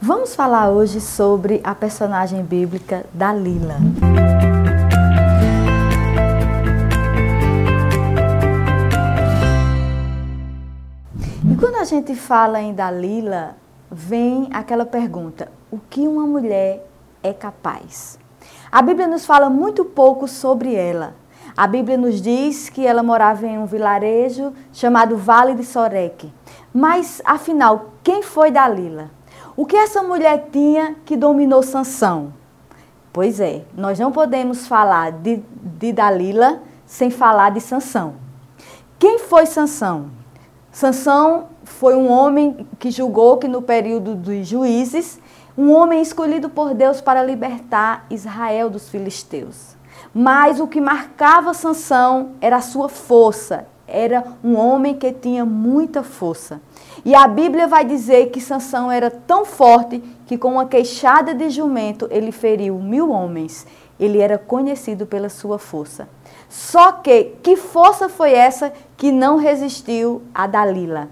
Vamos falar hoje sobre a personagem bíblica Dalila. E quando a gente fala em Dalila, vem aquela pergunta: o que uma mulher é capaz? A Bíblia nos fala muito pouco sobre ela. A Bíblia nos diz que ela morava em um vilarejo chamado Vale de Soreque. Mas, afinal, quem foi Dalila? O que essa mulher tinha que dominou Sansão? Pois é, nós não podemos falar de, de Dalila sem falar de Sansão. Quem foi Sansão? Sansão foi um homem que julgou que no período dos juízes, um homem escolhido por Deus para libertar Israel dos filisteus. Mas o que marcava Sansão era a sua força, era um homem que tinha muita força. E a Bíblia vai dizer que Sansão era tão forte que com uma queixada de jumento ele feriu mil homens. Ele era conhecido pela sua força. Só que, que força foi essa que não resistiu a Dalila?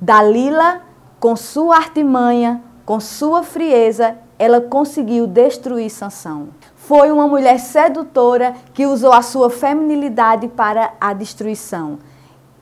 Dalila, com sua artimanha, com sua frieza, ela conseguiu destruir Sansão. Foi uma mulher sedutora que usou a sua feminilidade para a destruição.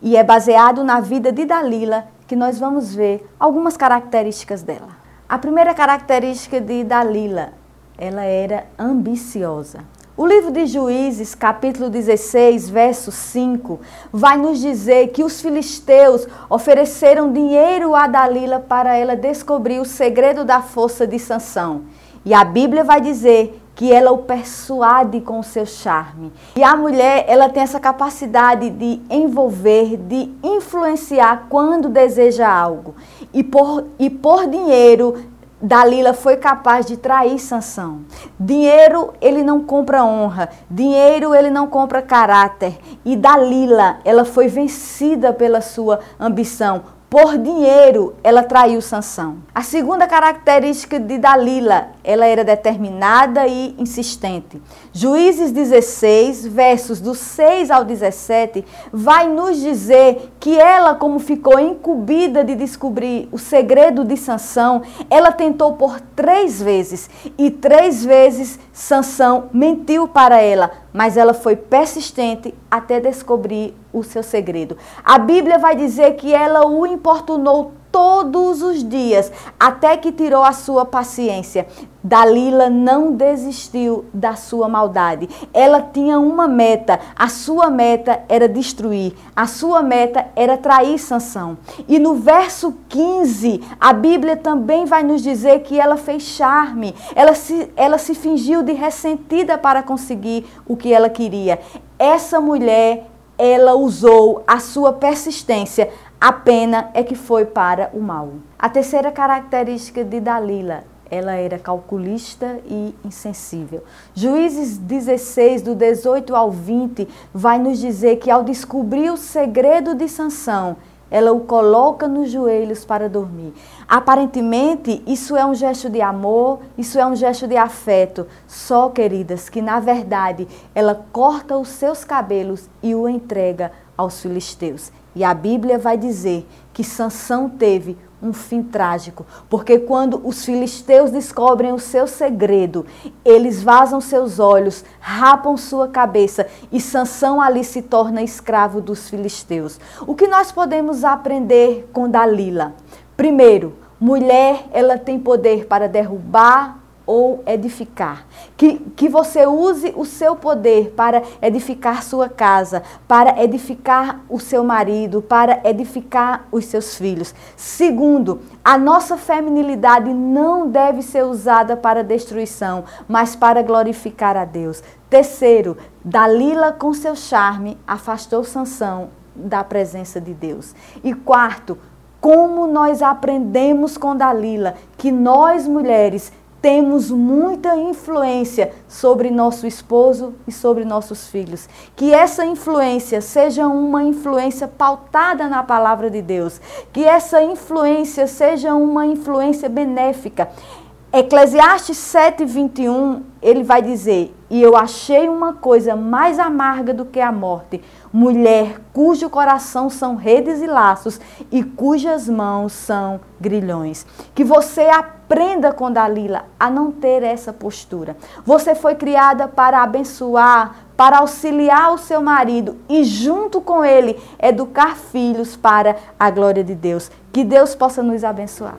E é baseado na vida de Dalila que nós vamos ver algumas características dela. A primeira característica de Dalila, ela era ambiciosa. O livro de Juízes, capítulo 16, verso 5, vai nos dizer que os filisteus ofereceram dinheiro a Dalila para ela descobrir o segredo da força de Sansão. E a Bíblia vai dizer que ela o persuade com o seu charme. E a mulher, ela tem essa capacidade de envolver, de influenciar quando deseja algo. E por, e por dinheiro, Dalila foi capaz de trair Sansão. Dinheiro ele não compra honra, dinheiro ele não compra caráter. E Dalila, ela foi vencida pela sua ambição, por dinheiro, ela traiu Sansão. A segunda característica de Dalila, ela era determinada e insistente. Juízes 16, versos do 6 ao 17, vai nos dizer que ela, como ficou incumbida de descobrir o segredo de Sansão, ela tentou por três vezes e três vezes Sansão mentiu para ela, mas ela foi persistente até descobrir o seu segredo. A Bíblia vai dizer que ela o importunou todos os dias, até que tirou a sua paciência. Dalila não desistiu da sua maldade. Ela tinha uma meta. A sua meta era destruir. A sua meta era trair Sansão. E no verso 15, a Bíblia também vai nos dizer que ela fez charme. Ela se, ela se fingiu de ressentida para conseguir o que ela queria. Essa mulher ela usou a sua persistência, a pena é que foi para o mal. A terceira característica de Dalila, ela era calculista e insensível. Juízes 16, do 18 ao 20, vai nos dizer que ao descobrir o segredo de Sansão, ela o coloca nos joelhos para dormir. Aparentemente, isso é um gesto de amor, isso é um gesto de afeto. Só, queridas, que na verdade ela corta os seus cabelos e o entrega aos filisteus. E a Bíblia vai dizer que Sansão teve um fim trágico, porque quando os filisteus descobrem o seu segredo, eles vazam seus olhos, rapam sua cabeça e Sansão ali se torna escravo dos filisteus. O que nós podemos aprender com Dalila? Primeiro, mulher, ela tem poder para derrubar ou edificar. Que, que você use o seu poder para edificar sua casa, para edificar o seu marido, para edificar os seus filhos. Segundo, a nossa feminilidade não deve ser usada para destruição, mas para glorificar a Deus. Terceiro, Dalila com seu charme afastou Sansão da presença de Deus. E quarto, como nós aprendemos com Dalila que nós mulheres temos muita influência sobre nosso esposo e sobre nossos filhos. Que essa influência seja uma influência pautada na palavra de Deus. Que essa influência seja uma influência benéfica. Eclesiastes 7, 21, ele vai dizer: E eu achei uma coisa mais amarga do que a morte, mulher cujo coração são redes e laços e cujas mãos são grilhões. Que você aprenda com Dalila a não ter essa postura. Você foi criada para abençoar, para auxiliar o seu marido e, junto com ele, educar filhos para a glória de Deus. Que Deus possa nos abençoar.